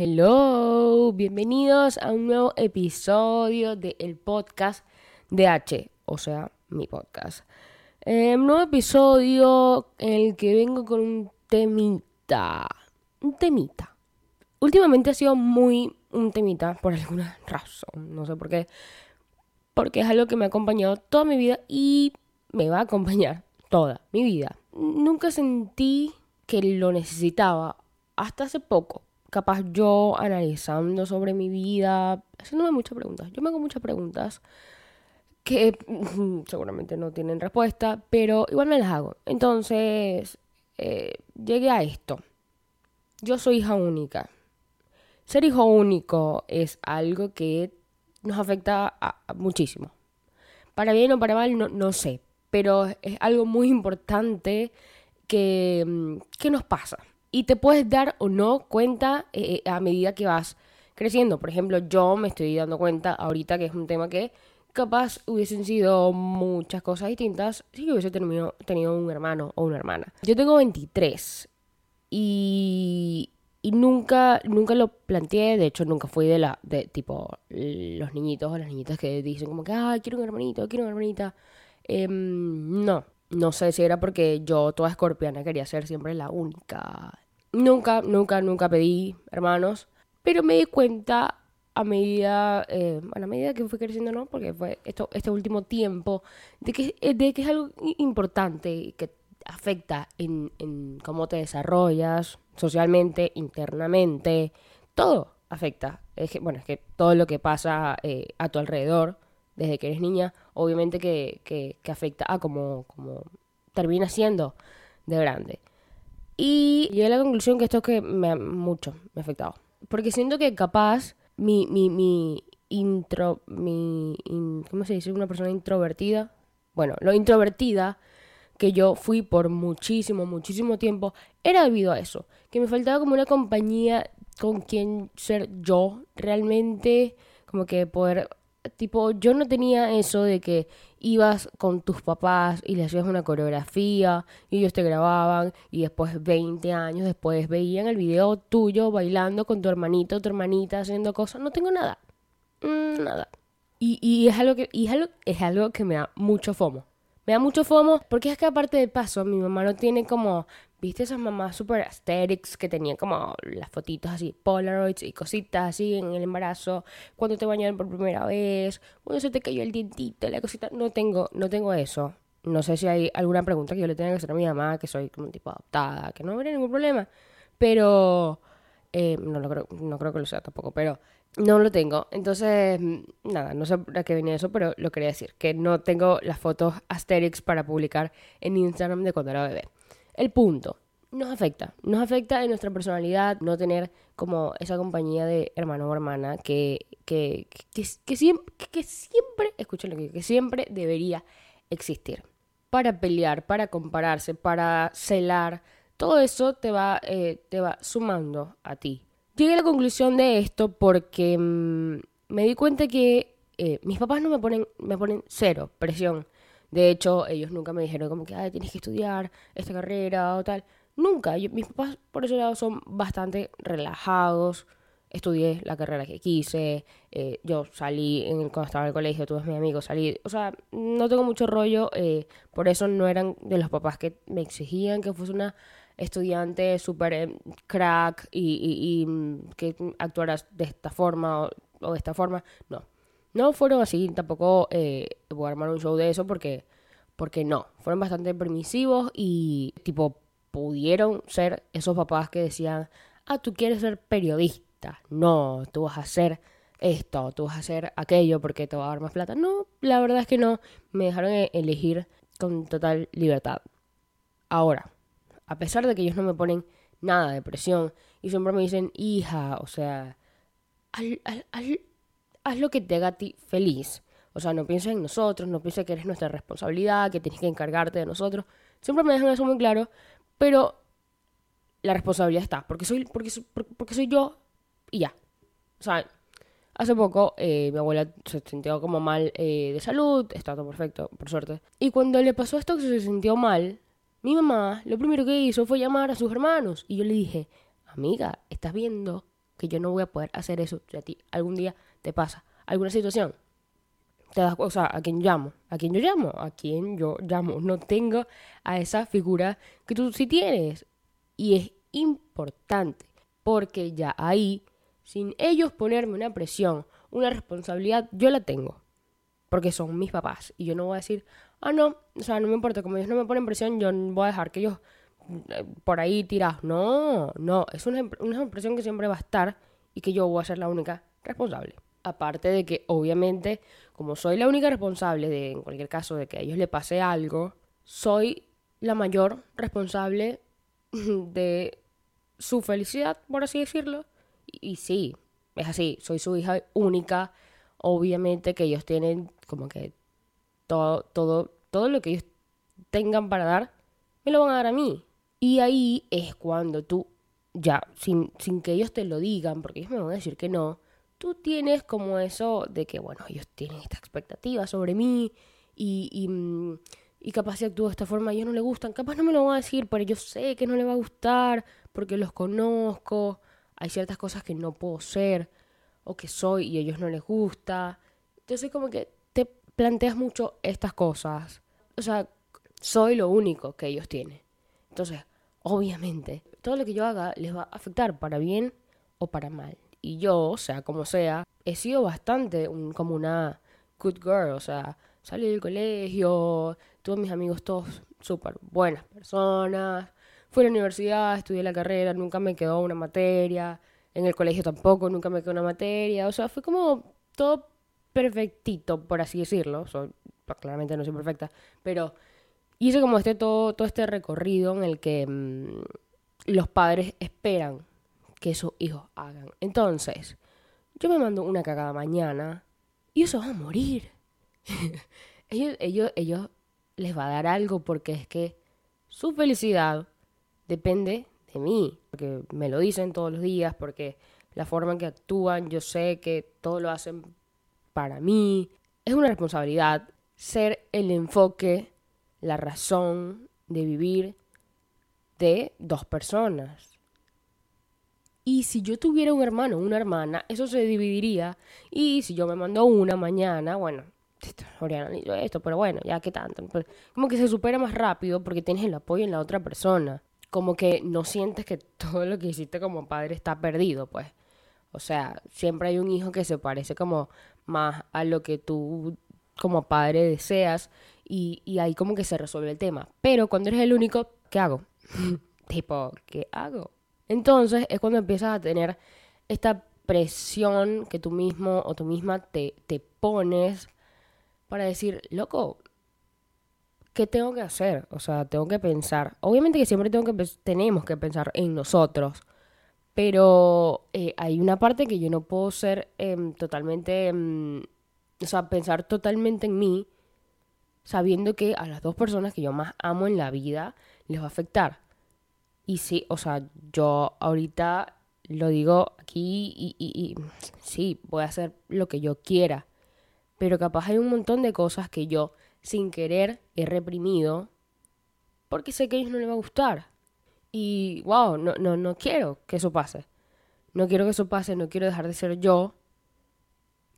Hello, bienvenidos a un nuevo episodio del podcast de H, o sea, mi podcast. Eh, un nuevo episodio en el que vengo con un temita. Un temita. Últimamente ha sido muy un temita por alguna razón, no sé por qué. Porque es algo que me ha acompañado toda mi vida y me va a acompañar toda mi vida. Nunca sentí que lo necesitaba hasta hace poco capaz yo analizando sobre mi vida, haciéndome muchas preguntas. Yo me hago muchas preguntas que seguramente no tienen respuesta, pero igual me las hago. Entonces, eh, llegué a esto. Yo soy hija única. Ser hijo único es algo que nos afecta muchísimo. Para bien o para mal, no, no sé. Pero es algo muy importante que, mm, que nos pasa y te puedes dar o no cuenta eh, eh, a medida que vas creciendo. Por ejemplo, yo me estoy dando cuenta ahorita que es un tema que capaz hubiesen sido muchas cosas distintas si hubiese tenido, tenido un hermano o una hermana. Yo tengo 23 y, y nunca, nunca lo planteé, de hecho nunca fui de la, de tipo, los niñitos o las niñitas que dicen como que, ay, quiero un hermanito, quiero una hermanita. Em, no, no sé si era porque yo, toda escorpiana, quería ser siempre la única. Nunca, nunca, nunca pedí hermanos, pero me di cuenta a medida, eh, a medida que fui creciendo, ¿no? Porque fue esto, este último tiempo, de que, eh, de que es algo importante que afecta en, en cómo te desarrollas socialmente, internamente, todo afecta. Es que, bueno, es que todo lo que pasa eh, a tu alrededor desde que eres niña, obviamente que, que, afecta a como, como termina siendo de grande. Y llegué a la conclusión que esto es que me, mucho me ha afectado. Porque siento que capaz mi, mi, mi intro, mi, ¿cómo se dice? Una persona introvertida. Bueno, lo introvertida que yo fui por muchísimo, muchísimo tiempo, era debido a eso. Que me faltaba como una compañía con quien ser yo realmente, como que poder tipo, yo no tenía eso de que ibas con tus papás y le hacías una coreografía y ellos te grababan y después 20 años después veían el video tuyo bailando con tu hermanito tu hermanita haciendo cosas. No tengo nada. Mm, nada. Y, y, es algo que, es algo, es algo que me da mucho fomo. Me da mucho fomo porque es que aparte de paso, mi mamá no tiene como ¿Viste esas mamás super aesthetics que tenían como las fotitos así, Polaroids y cositas así en el embarazo? Cuando te bañaron por primera vez, cuando se te cayó el dientito, la cosita. No tengo, no tengo eso. No sé si hay alguna pregunta que yo le tenga que hacer a mi mamá, que soy como un tipo adoptada, que no habría ningún problema. Pero eh, no, lo creo, no creo que lo sea tampoco, pero no lo tengo. Entonces, nada, no sé a qué venía eso, pero lo quería decir, que no tengo las fotos Asterix para publicar en Instagram de cuando era bebé. El punto, nos afecta, nos afecta en nuestra personalidad no tener como esa compañía de hermano o hermana que, que, que, siempre, que siempre, escuchen lo que que siempre debería existir. Para pelear, para compararse, para celar, todo eso te va, eh, te va sumando a ti. Llegué a la conclusión de esto porque mm, me di cuenta que eh, mis papás no me ponen, me ponen cero presión de hecho, ellos nunca me dijeron como que, ay, tienes que estudiar esta carrera o tal. Nunca. mis papás, por ese lado, son bastante relajados. Estudié la carrera que quise. Eh, yo salí en, cuando estaba en el colegio, tuve mis amigos, salí. O sea, no tengo mucho rollo. Eh, por eso no eran de los papás que me exigían que fuese una estudiante súper eh, crack y, mm, que actuaras de esta forma o de esta forma. No no fueron así, tampoco eh, voy a armar un show de eso porque, porque no. Fueron bastante permisivos y tipo pudieron ser esos papás que decían, ah, tú quieres ser periodista. No, tú vas a hacer esto, tú vas a hacer aquello porque te va a dar más plata. No, la verdad es que no. Me dejaron e-, elegir con total libertad. Ahora, a pesar de que ellos no me ponen nada de presión y siempre me dicen, hija, o sea, al, al, haz lo que te haga a ti feliz. O sea, no pienses en nosotros, no pienses que eres nuestra responsabilidad, que tienes que encargarte de nosotros. Siempre me dejan eso muy claro, pero la responsabilidad está, porque soy, porque, porque soy yo y ya. O sea, hace poco eh, mi abuela se sintió como mal eh, de salud, está todo perfecto, por suerte. Y cuando le pasó esto que se sintió mal, mi mamá lo primero que hizo fue llamar a sus hermanos. Y yo le dije, amiga, ¿estás viendo que yo no voy a poder hacer eso si a ti algún día te pasa alguna situación. Te das, o sea, ¿a quién llamo? ¿A quién yo llamo? ¿A quién yo llamo? No tengo a esa figura que tú sí tienes. Y es importante, porque ya ahí, sin ellos ponerme una presión, una responsabilidad, yo la tengo. Porque son mis papás. Y yo no voy a decir, ah, no, o sea, no me importa, como ellos no me ponen presión, yo voy a dejar que ellos eh, por ahí tirados. No, no, es una, una presión que siempre va a estar y que yo voy a ser la única responsable. Aparte de que, obviamente, como soy la única responsable de, en cualquier caso, de que a ellos le pase algo, soy la mayor responsable de su felicidad, por así decirlo. Y, sí, es así, soy su hija única. Obviamente que ellos tienen como que todo, todo, todo lo que ellos tengan para dar, me lo van a dar a mí. Y ahí es cuando tú, ya, sin, sin que ellos te lo digan, porque ellos me van a decir que no, tú tienes como eso de que, bueno, ellos tienen esta expectativa sobre mí y, y, mm, y capaz si actúo de esta forma ellos no les gustan, capaz no me lo van a decir, pero yo sé que no les va a gustar porque los conozco, hay ciertas cosas que no puedo ser o que soy y a ellos no les gusta. Entonces como que te planteas mucho estas cosas. O sea, soy lo único que ellos tienen. Entonces, obviamente, todo lo que yo haga les va a afectar para bien o para mal. Y yo, sea como sea, he sido bastante como una good girl, o sea, salí del colegio, tuve mis amigos todos súper buenas personas, fui a la universidad, estudié la carrera, nunca me quedó una materia, en el colegio tampoco, nunca me quedó una materia, o sea, fue como todo perfectito, por así decirlo, pues, claramente no soy perfecta, pero hice como este todo, todo este recorrido en el que mm, los padres esperan que sus hijos hagan. Entonces, yo me mando una cagada mañana y eso va a morir. ellos, ellos, ellos les va a dar algo porque es que su felicidad depende de mí, porque me lo dicen todos los días, porque la forma en que actúan, yo sé que todo lo hacen para mí. Es una responsabilidad ser el enfoque, la razón de vivir de dos personas. Y si yo tuviera un hermano o una hermana, eso se dividiría. Y si yo me mando una mañana, bueno, esto, pero bueno, ya que tanto. Pues, como que se supera más rápido porque tienes el apoyo en la otra persona. Como que no sientes que todo lo que hiciste como padre está perdido, pues. O sea, siempre hay un hijo que se parece como más a lo que tú como padre deseas y, y ahí como que se resuelve el tema. Pero cuando eres el único, ¿qué hago? tipo, ¿qué hago? Entonces es cuando empiezas a tener esta presión que tú mismo o tú misma te, te pones para decir, loco, ¿qué tengo que hacer? O sea, tengo que pensar. Obviamente que siempre tengo que tenemos que pensar en nosotros, pero eh, hay una parte que yo no puedo ser em, totalmente, em, o sea, pensar totalmente en mí, sabiendo que a las dos personas que yo más amo en la vida les va a afectar. Y sí, o sea, yo ahorita lo digo aquí y, y, sí, voy a hacer lo que yo quiera. Pero capaz hay un montón de cosas que yo, sin querer, he reprimido porque sé que a ellos no les va a gustar. Y, wow, no, no, no quiero que eso pase. No quiero que eso pase, no quiero dejar de ser yo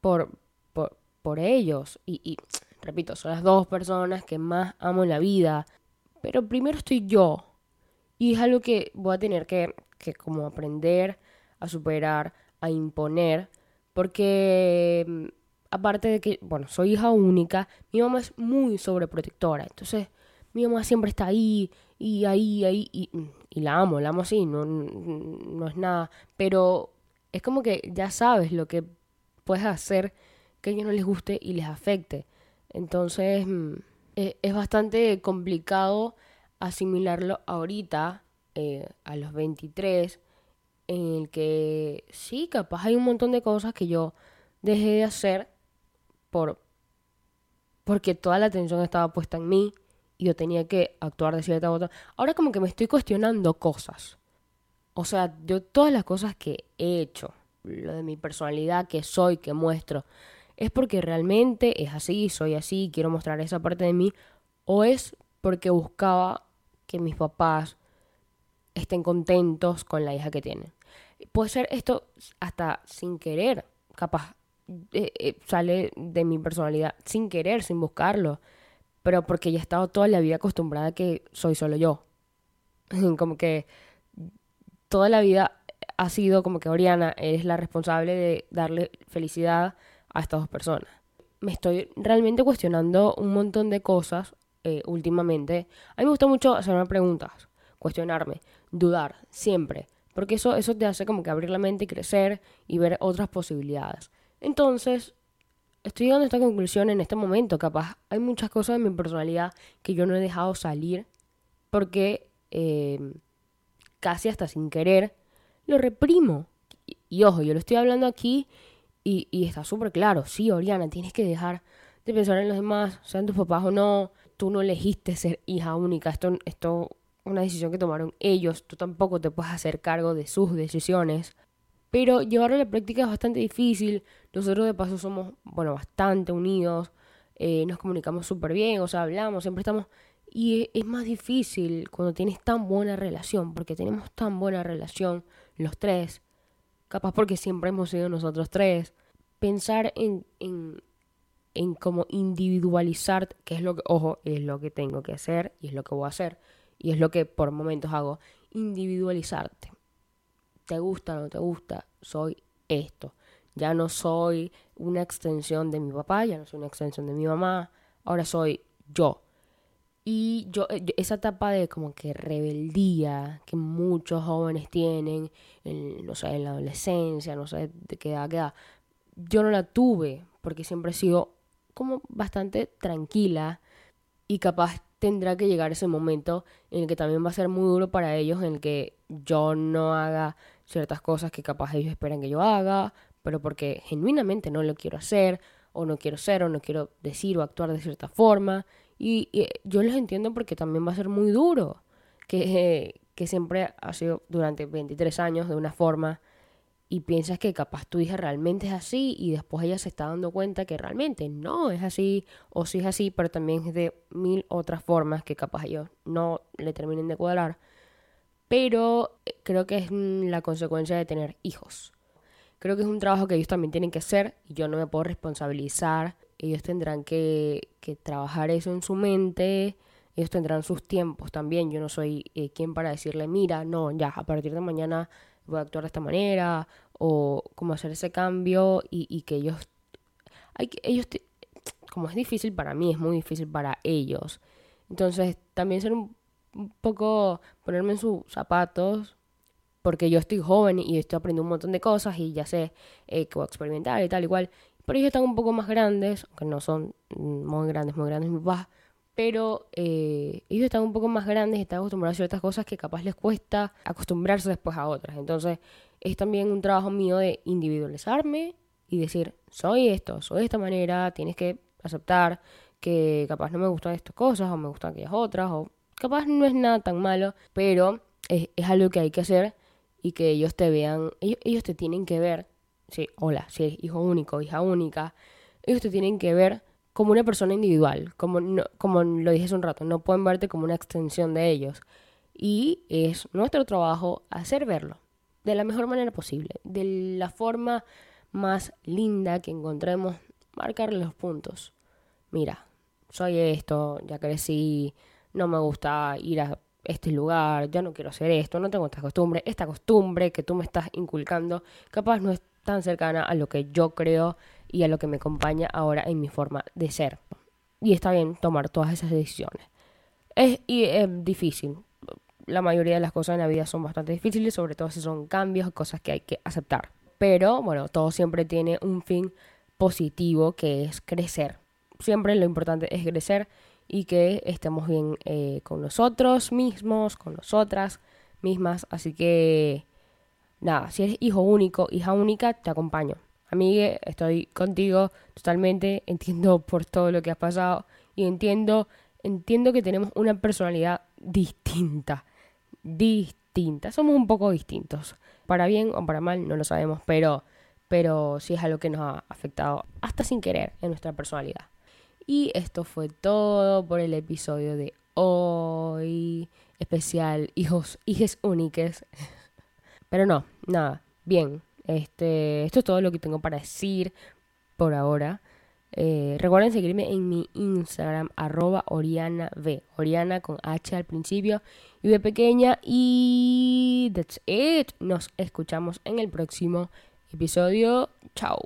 por, por, por ellos. Y, y, repito, son las dos personas que más amo en la vida. Pero primero estoy yo. Y es algo que voy a tener que, que como aprender a superar, a imponer, porque mm, aparte de que, bueno, soy hija única, mi mamá es muy sobreprotectora, entonces mi mamá siempre está ahí y ahí, ahí, y, y la amo, la amo así, no, no es nada, pero es como que ya sabes lo que puedes hacer que a ellos no les guste y les afecte. Entonces mm, e, es bastante complicado asimilarlo ahorita, eh, a los 23, en el que sí, capaz hay un montón de cosas que yo dejé de hacer por porque toda la atención estaba puesta en mí y yo tenía que actuar de cierta forma. Ahora como que me estoy cuestionando cosas. O sea, yo todas las cosas que he hecho, lo de mi personalidad, que soy, que muestro, es porque realmente es así, soy así, quiero mostrar esa parte de mí, o es porque buscaba que mis papás estén contentos con la hija que tienen. puede ser esto hasta sin querer, capaz eh, eh, sale de mi personalidad sin querer, sin buscarlo, pero porque ya he estado toda la vida acostumbrada a que soy solo yo. como que toda la vida ha sido como que Oriana, eres la responsable de darle felicidad a estas dos personas. Me estoy realmente cuestionando un montón de cosas eh, últimamente. A mí me gusta mucho hacerme preguntas, cuestionarme, dudar, siempre. Porque eso, eso te hace como que abrir la mente y crecer y ver otras posibilidades. Entonces, estoy llegando a esta conclusión en este momento. Capaz hay muchas cosas de mi personalidad que yo no he dejado salir porque eh, casi hasta sin querer lo reprimo. Y, ojo, yo lo estoy hablando aquí y, y está súper claro. Sí, Oriana, tienes que dejar de pensar en los demás, sean tus papás o no. Tú no elegiste ser hija única. Esto, esto una decisión que tomaron ellos. Tú tampoco te puedes hacer cargo de sus decisiones. Pero llevarlo a la práctica es bastante difícil. Nosotros de paso somos, bueno, bastante unidos. Eh, nos comunicamos súper bien, o sea, hablamos, siempre estamos... Y es más difícil cuando tienes tan buena relación, porque tenemos tan buena relación los tres, capaz porque siempre hemos sido nosotros tres, pensar en, en, en cómo individualizar, que es lo que, ojo, es lo que tengo que hacer y es lo que voy a hacer, y es lo que por momentos hago, individualizarte te gusta o no te gusta, soy esto. Ya no soy una extensión de mi papá, ya no soy una extensión de mi mamá, ahora soy yo. Y yo, eh, esa etapa de como que rebeldía que muchos jóvenes tienen, en, no sé, en la adolescencia, no sé de qué edad queda, yo no la tuve porque siempre he sido como bastante tranquila y capaz tendrá que llegar ese momento en el que también va a ser muy duro para ellos, en el que yo no haga ciertas cosas que capaz ellos esperan que yo haga, pero porque genuinamente no lo quiero hacer, o no quiero ser, o no quiero decir o actuar de cierta forma. Y, yo les entiendo porque también va a ser muy duro, que, que siempre ha sido durante 23 años de una forma y piensas que capaz tu hija realmente es así y después ella se está dando cuenta que realmente no es así o sí es así, pero también es de mil otras formas que capaz ellos no le terminen de cuadrar pero eh, creo que es la consecuencia de tener hijos. Creo que es un trabajo que ellos también tienen que hacer y yo no me puedo responsabilizar. Ellos tendrán que, trabajar eso en su mente, ellos tendrán sus tiempos también. Yo no soy eh, quien para decirle, mira, no, ya, a partir de mañana voy a actuar de esta manera o cómo hacer ese cambio y, que ellos, hay que, ellos, como es difícil para mí, es muy difícil para ellos. Entonces, también ser un un poco ponerme en sus zapatos, porque yo estoy joven y estoy aprendiendo un montón de cosas y ya sé eh, que voy a experimentar y tal, igual. Pero ellos están un poco más grandes, aunque no son muy grandes, muy grandes mis papás, pero eh, ellos están un poco más grandes están acostumbrados a ciertas cosas que capaz les cuesta acostumbrarse después a otras. Entonces es también un trabajo mío de individualizarme y decir, soy esto, soy de esta manera, tienes que aceptar que capaz no me gustan estas cosas o me gustan aquellas otras o capaz no es nada tan malo, pero es, algo que hay que hacer y que ellos te vean, ellos, te tienen que ver, sí, hola, si eres hijo único, hija única, ellos te tienen que ver como una persona individual, como, como lo dije hace un rato, no pueden verte como una extensión de ellos. Y es nuestro trabajo hacer verlo de la mejor manera posible, de la forma más linda que encontremos, marcarle los puntos. Mira, soy esto, ya crecí, no me gusta ir a este lugar, ya no quiero hacer esto, no tengo esta costumbre, esta costumbre que tú me estás inculcando, capaz no es tan cercana a lo que yo creo y a lo que me acompaña ahora en mi forma de ser. Y está bien tomar todas esas decisiones. Es, y es difícil. La mayoría de las cosas en la vida son bastante difíciles, sobre todo si son cambios, cosas que hay que aceptar. Pero bueno, todo siempre tiene un fin positivo que es crecer. Siempre lo importante es crecer y que estemos bien eh, con nosotros mismos, con nosotras mismas. Así que, nada, si eres hijo único, hija única, te acompaño. Amigue, estoy contigo totalmente, entiendo por todo lo que has pasado y entiendo, entiendo que tenemos una personalidad distinta, distinta, somos un poco distintos, para bien o para mal, no lo sabemos, pero, pero sí es algo que nos ha afectado hasta sin querer en nuestra personalidad. Y esto fue todo por el episodio de hoy. Especial hijos, hijes únicas. Pero no, nada. bien, este, esto es todo lo que tengo para decir por ahora. Eh, recuerden seguirme en mi Instagram, arroba Oriana. Oriana con H al principio y V pequeña. Y that's it. Nos escuchamos en el próximo episodio. Chao.